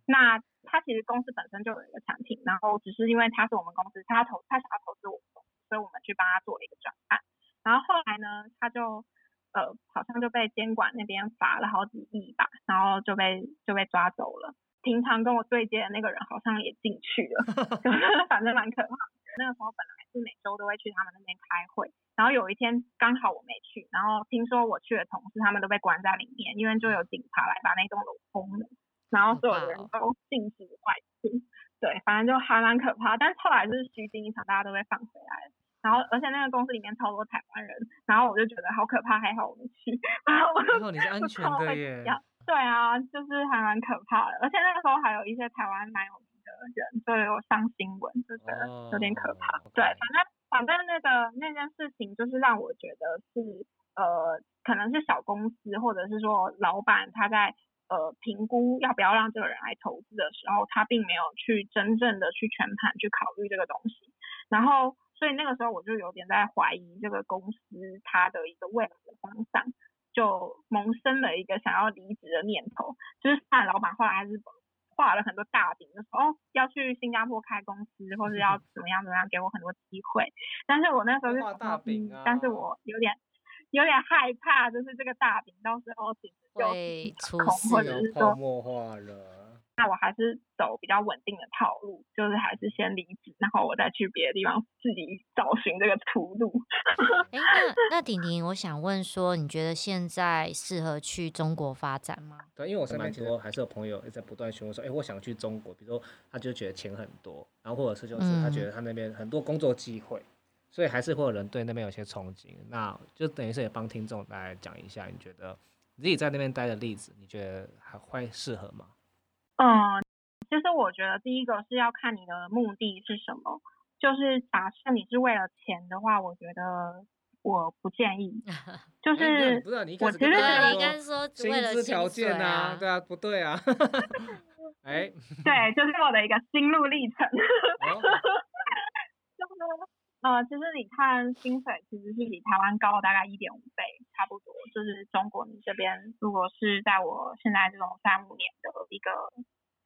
那他其实公司本身就有一个产品，然后只是因为他是我们公司，他投他想要投资我们公司，所以我们去帮他做了一个转案。然后后来呢，他就呃好像就被监管那边罚了好几亿吧，然后就被就被抓走了。平常跟我对接的那个人好像也进去了 反正蛮可怕。那个时候本来是每周都会去他们那边开会，然后有一天刚好我没去，然后听说我去的同事他们都被关在里面，因为就有警察来把那栋楼封了。然后所有人都禁止外出，对，反正就还蛮可怕。但是后来就是虚惊一场，大家都被放回来了。然后而且那个公司里面超多台湾人，然后我就觉得好可怕，还好我没去。然后我就你是安全的耶。对啊，就是还蛮可怕的。而且那个时候还有一些台湾蛮有名的人，就有上新闻，就觉得有点可怕。对，反正反正那个那件事情就是让我觉得是呃，可能是小公司或者是说老板他在。呃，评估要不要让这个人来投资的时候，他并没有去真正的去全盘去考虑这个东西，然后，所以那个时候我就有点在怀疑这个公司它的一个未来的方向，就萌生了一个想要离职的念头。就是看老板后来还是画了很多大饼，就说哦要去新加坡开公司，或者要 怎么样怎么样，给我很多机会。但是我那时候是画大饼啊，但是我有点。有点害怕，就是这个大饼到时候其实就空，或者是说泡化了。那我还是走比较稳定的套路，就是还是先离职，然后我再去别的地方自己找寻这个出路。哎，那 那婷婷，我想问说，你觉得现在适合去中国发展吗？对，因为我身边说还是有朋友在不断询问说，哎，我想去中国，比如说他就觉得钱很多，然后或者是就是他觉得他那边很多工作机会。所以还是会有人对那边有些憧憬，那就等于是也帮听众来讲一下，你觉得你自己在那边待的例子，你觉得还会适合吗？嗯，其实我觉得第一个是要看你的目的是什么。就是假设你是为了钱的话，我觉得我不建议。就哎是不是你我其实开始跟大对，家应该说为了薪资条件啊，对啊，不对啊。哎，对，就是我的一个心路历程。哦就是呃，其实你看薪水其实是比台湾高大概一点五倍，差不多。就是中国你这边如果是在我现在这种三五年的一个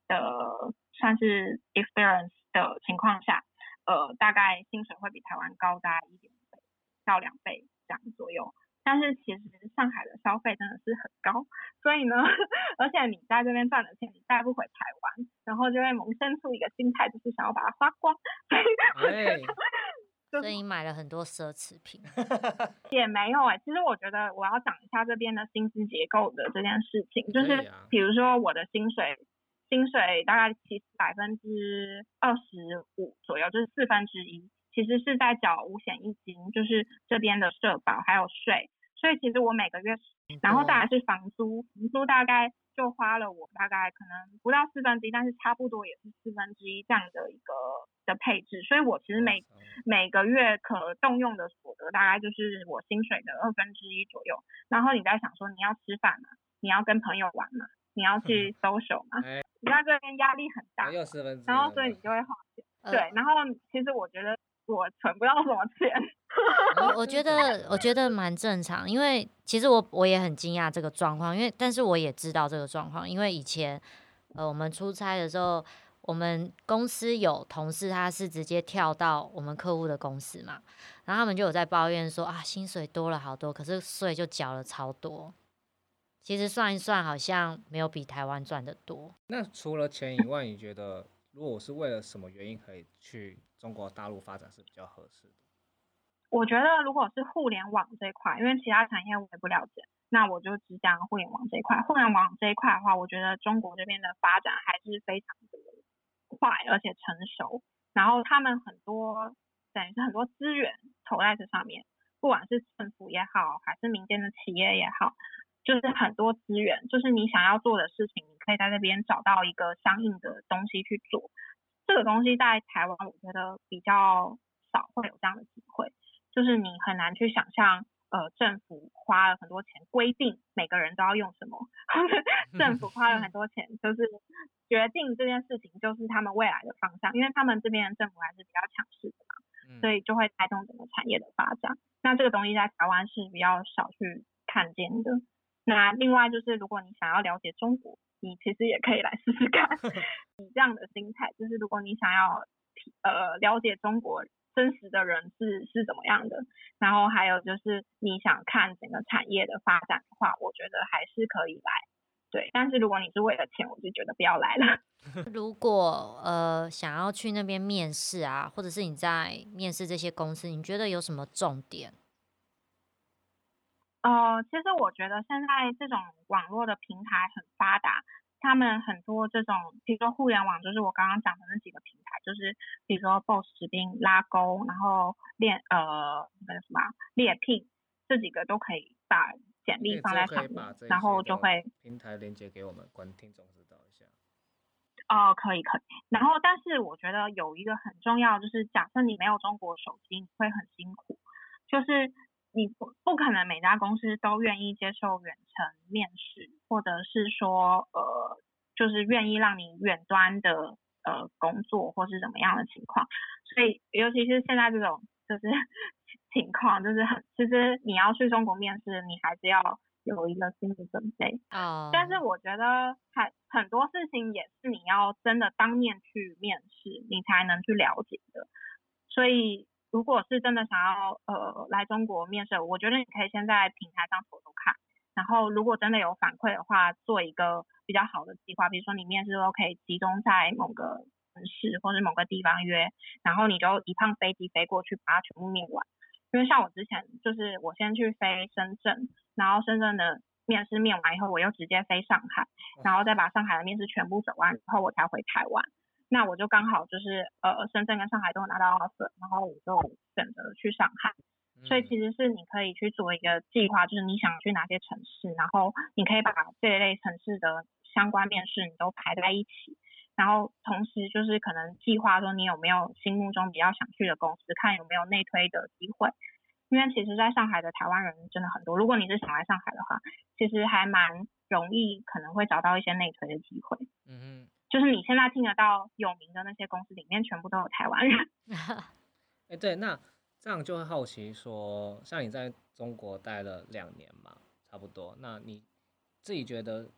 的算是 experience 的情况下，呃，大概薪水会比台湾高大概一点倍到两倍这样左右。但是其实上海的消费真的是很高，所以呢，而且你在这边赚的钱你带不回台湾，然后就会萌生出一个心态，就是想要把它花光。所以哎，所以你买了很多奢侈品。也没有哎、其实我觉得我要讲一下这边的薪资结构的这件事情，就是比如说我的薪水，薪水大概其实百分之二十五左右，就是四分之一，其实是在缴五险一金，就是这边的社保还有税，所以其实我每个月，然后再来是房租，房租大概就花了我大概可能不到四分之一，但是差不多也是四分之一这样的一个的配置，所以我其实每每个月可动用的所得大概就是我薪水的二分之一左右。然后你在想说你要吃饭嘛，你要跟朋友玩嘛，你要去 social 嘛，哎你在这边压力很大，然后所以你就会花钱。呃对，然后其实我觉得我存不到什么钱。我 我觉得 我觉得蛮正常，因为其实我我也很惊讶这个状况，因为但是我也知道这个状况，因为以前呃我们出差的时候，我们公司有同事他是直接跳到我们客户的公司嘛，然后他们就有在抱怨说啊薪水多了好多，可是税就缴了超多，其实算一算好像没有比台湾赚的多。那除了钱以外，你觉得如果我是为了什么原因可以去中国大陆发展是比较合适的？我觉得如果是互联网这一块，因为其他产业我也不了解，那我就只讲互联网这一块。互联网这一块的话，我觉得中国这边的发展还是非常的快，而且成熟。然后他们很多等于是很多资源投在这上面，不管是政府也好，还是民间的企业也好，就是很多资源，就是你想要做的事情，你可以在这边找到一个相应的东西去做。这个东西在台湾，我觉得比较少会有这样的机会。就是你很难去想象，呃，政府花了很多钱规定每个人都要用什么，政府花了很多钱，就是决定这件事情就是他们未来的方向，因为他们这边政府还是比较强势的嘛，嗯所以就会带动整个产业的发展。那这个东西在台湾是比较少去看见的。那另外就是，如果你想要了解中国，你其实也可以来试试看，以这样的心态，就是如果你想要呃了解中国真实的人是是怎么样的，然后还有就是你想看整个产业的发展的话，我觉得还是可以来。对，但是如果你是为了钱，我就觉得不要来了。如果呃想要去那边面试啊，或者是你在面试这些公司，你觉得有什么重点？呃，其实我觉得现在这种网络的平台很发达，他们很多这种，比如说互联网，就是我刚刚讲的那几个平台，就是比如说 BOSS 直兵、拉钩，然后猎呃那个什么啊猎聘，这几个都可以把简历放在上面，然后就会平台连接给我们观听众知道一下。哦，可以可以。然后，但是我觉得有一个很重要，就是假设你没有中国手机，你会很辛苦。就是你不不可能每家公司都愿意接受远程面试，或者是说呃，就是愿意让你远端的呃工作，或是怎么样的情况。所以，尤其是现在这种就是情况，就是很其实你要去中国面试，你还是要有一个心理准备。哦，但是我觉得很很多事情也是你要真的当面去面试，你才能去了解的。所以如果是真的想要呃来中国面试，我觉得你可以先在平台上投投看，然后如果真的有反馈的话，做一个比较好的计划，比如说你面试都可以集中在某个城市或者某个地方约，然后你就一趟飞机飞过去把它全部面完。因为像我之前就是我先去飞深圳，然后深圳的面试面完以后，我又直接飞上海，然后再把上海的面试全部走完以后，我才回台湾。那我就刚好就是呃深圳跟上海都有拿到 offer，然后我就选择去上海。所以其实是你可以去做一个计划，就是你想去哪些城市，然后你可以把这一类城市的相关面试你都排在一起，然后同时就是可能计划说你有没有心目中比较想去的公司，看有没有内推的机会。因为其实在上海的台湾人真的很多，如果你是想来上海的话，其实还蛮容易，可能会找到一些内推的机会。嗯嗯，就是你现在听得到有名的那些公司里面，全部都有台湾人。哎，对，那这样就会好奇说，像你在中国待了两年嘛，差不多，那你自己觉得，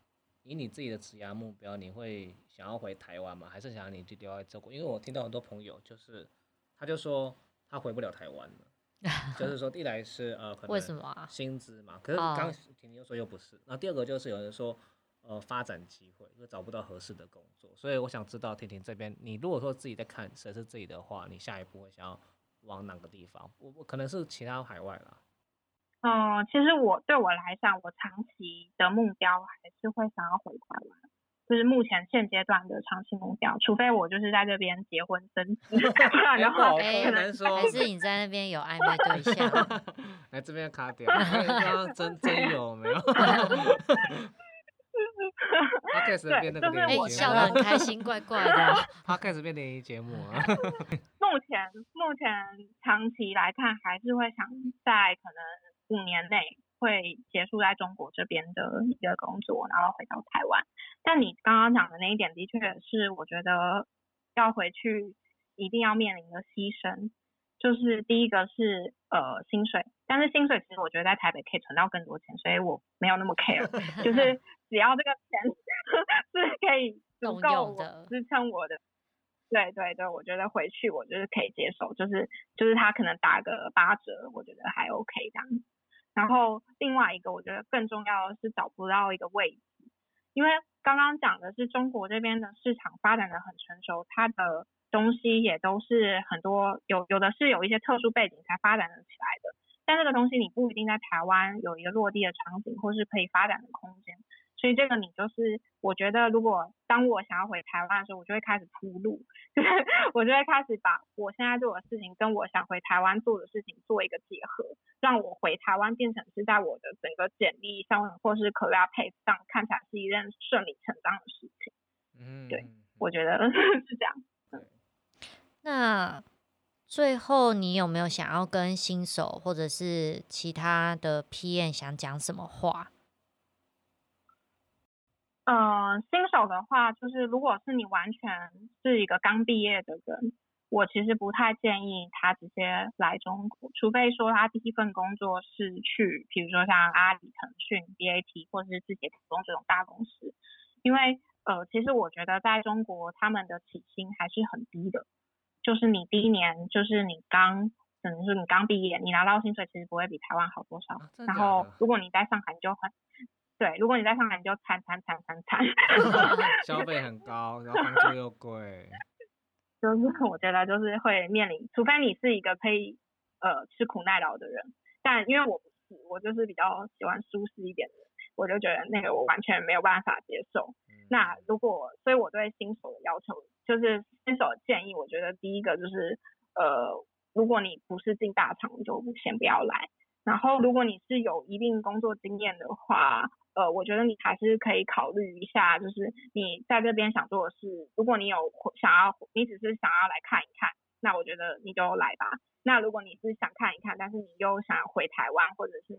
以你自己的职业目标，你会想要回台湾吗？还是想你就留在中国？因为我听到很多朋友，就是他就说他回不了台湾了。就是说，一来是呃，可能薪资嘛，可是刚婷婷又说又不是。那第二个就是有人说，呃，发展机会，因为找不到合适的工作。所以我想知道婷婷这边，你如果说自己在看谁是自己的话，你下一步会想要往哪个地方？我我可能是其他海外啦。嗯，其实我对我来讲，我长期的目标还是会想要回台湾。就是目前现阶段的长期目标，除非我就是在这边结婚生子，然后 可能说还是你在那边有暧昧对象，来这边卡掉，刚刚真真有没有？他开始变那个联谊笑得很开心，怪怪的。他开始变联谊节目啊。目前目前长期来看，还是会想在可能五年内。会结束在中国这边的一个工作，然后回到台湾。但你刚刚讲的那一点，的确是我觉得要回去一定要面临的牺牲，就是第一个是呃薪水，但是薪水其实我觉得在台北可以存到更多钱，所以我没有那么 care，就是只要这个钱 是可以足够支撑我的，对对对，我觉得回去我就是可以接受，就是就是他可能打个八折，我觉得还 OK 这样。然后另外一个，我觉得更重要的是找不到一个位置，因为刚刚讲的是中国这边的市场发展的很成熟，它的东西也都是很多有有的是有一些特殊背景才发展的起来的，但这个东西你不一定在台湾有一个落地的场景或是可以发展的空间。所以这个你就是，我觉得如果当我想要回台湾的时候，我就会开始铺路，就是我就会开始把我现在做的事情跟我想回台湾做的事情做一个结合，让我回台湾变成是在我的整个简历上或是 career path 上看起来是一件顺理成章的事情。嗯，对，我觉得 是这样。那最后你有没有想要跟新手或者是其他的 PM 想讲什么话？嗯，新手的话，就是如果是你完全是一个刚毕业的人，我其实不太建议他直接来中国，除非说他第一份工作是去，比如说像阿里、腾讯、BAT 或者是字节跳动这种大公司，因为呃，其实我觉得在中国他们的起薪还是很低的，就是你第一年就是你刚，可能是你刚毕业，你拿到薪水其实不会比台湾好多少，然后如果你在上海你就很。对，如果你在上海，你就惨惨惨惨惨，消费很高，然后房租又贵，就是 我觉得就是会面临，除非你是一个可以呃吃苦耐劳的人，但因为我不是，我就是比较喜欢舒适一点的，我就觉得那个我完全没有办法接受。那如果，所以我对新手的要求就是新手的建议，我觉得第一个就是呃，如果你不是进大厂，就先不要来。然后如果你是有一定工作经验的话，呃，我觉得你还是可以考虑一下，就是你在这边想做的事，如果你有想要，你只是想要来看一看，那我觉得你就来吧。那如果你是想看一看，但是你又想回台湾，或者是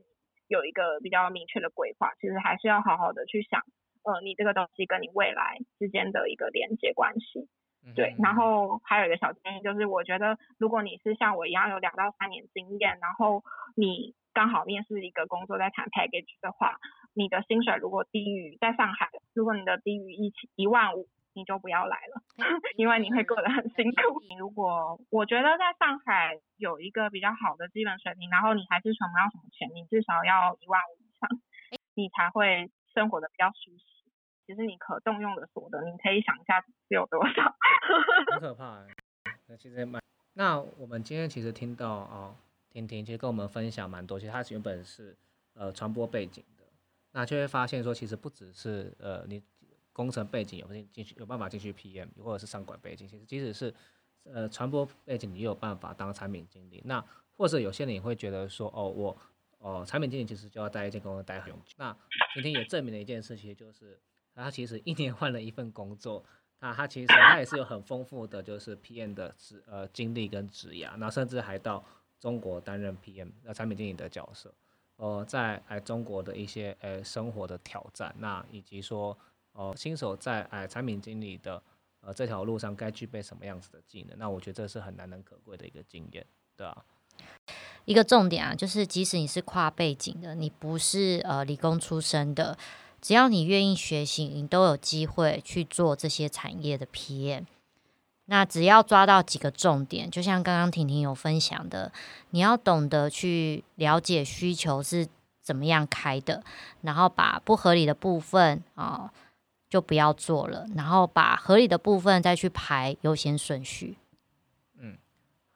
有一个比较明确的规划，其实还是要好好的去想，呃，你这个东西跟你未来之间的一个连接关系。对，然后还有一个小建议就是，我觉得如果你是像我一样有两到三年经验，然后你刚好面试一个工作在谈 package 的话，你的薪水如果低于在上海，如果你的低于一千一万五，你就不要来了，因为你会过得很辛苦。你如果我觉得在上海有一个比较好的基本水平，然后你还是存不到什么钱，你至少要一万五以上，你才会生活的比较舒适。其实你可动用的所得，你可以想一下是有多少。很可怕，那其实蛮。那我们今天其实听到哦，婷婷其实跟我们分享蛮多，其实她原本是呃传播背景的，那就会发现说，其实不只是呃你工程背景有进进去有办法进去 PM，或者是商管背景，其实即使是呃传播背景，你也有办法当产品经理。那或者有些人也会觉得说，哦，我哦产品经理其实就要在一间公司待很久。那今天也证明了一件事，其实就是他其实一年换了一份工作，那他其实他也是有很丰富的就是 PM 的职呃经历跟职涯，然后甚至还到中国担任 PM 呃产品经理的角色。呃，在哎中国的一些呃生活的挑战，那以及说呃新手在哎产品经理的呃这条路上该具备什么样子的技能，那我觉得这是很难能可贵的一个经验，对啊。一个重点啊，就是即使你是跨背景的，你不是呃理工出身的，只要你愿意学习，你都有机会去做这些产业的 PM。那只要抓到几个重点，就像刚刚婷婷有分享的，你要懂得去了解需求是怎么样开的，然后把不合理的部分啊就不要做了，然后把合理的部分再去排优先顺序。嗯，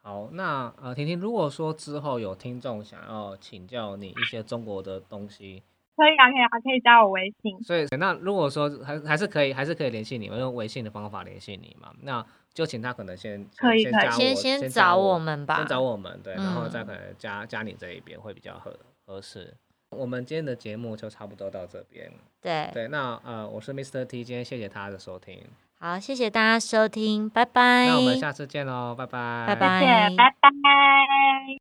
好，那呃婷婷，如果说之后有听众想要请教你一些中国的东西。可以啊，可以啊，可以加我微信。所以，那如果说还还是可以，还是可以联系你，用微信的方法联系你嘛？那就请他可能先可以先先找我们吧，先找我们对，然后再可能加加你这一边会比较合合适。我们今天的节目就差不多到这边。对对，那呃，我是 Mr T，今天谢谢大家的收听。好，谢谢大家收听，拜拜。那我们下次见喽，拜拜。拜拜，拜拜。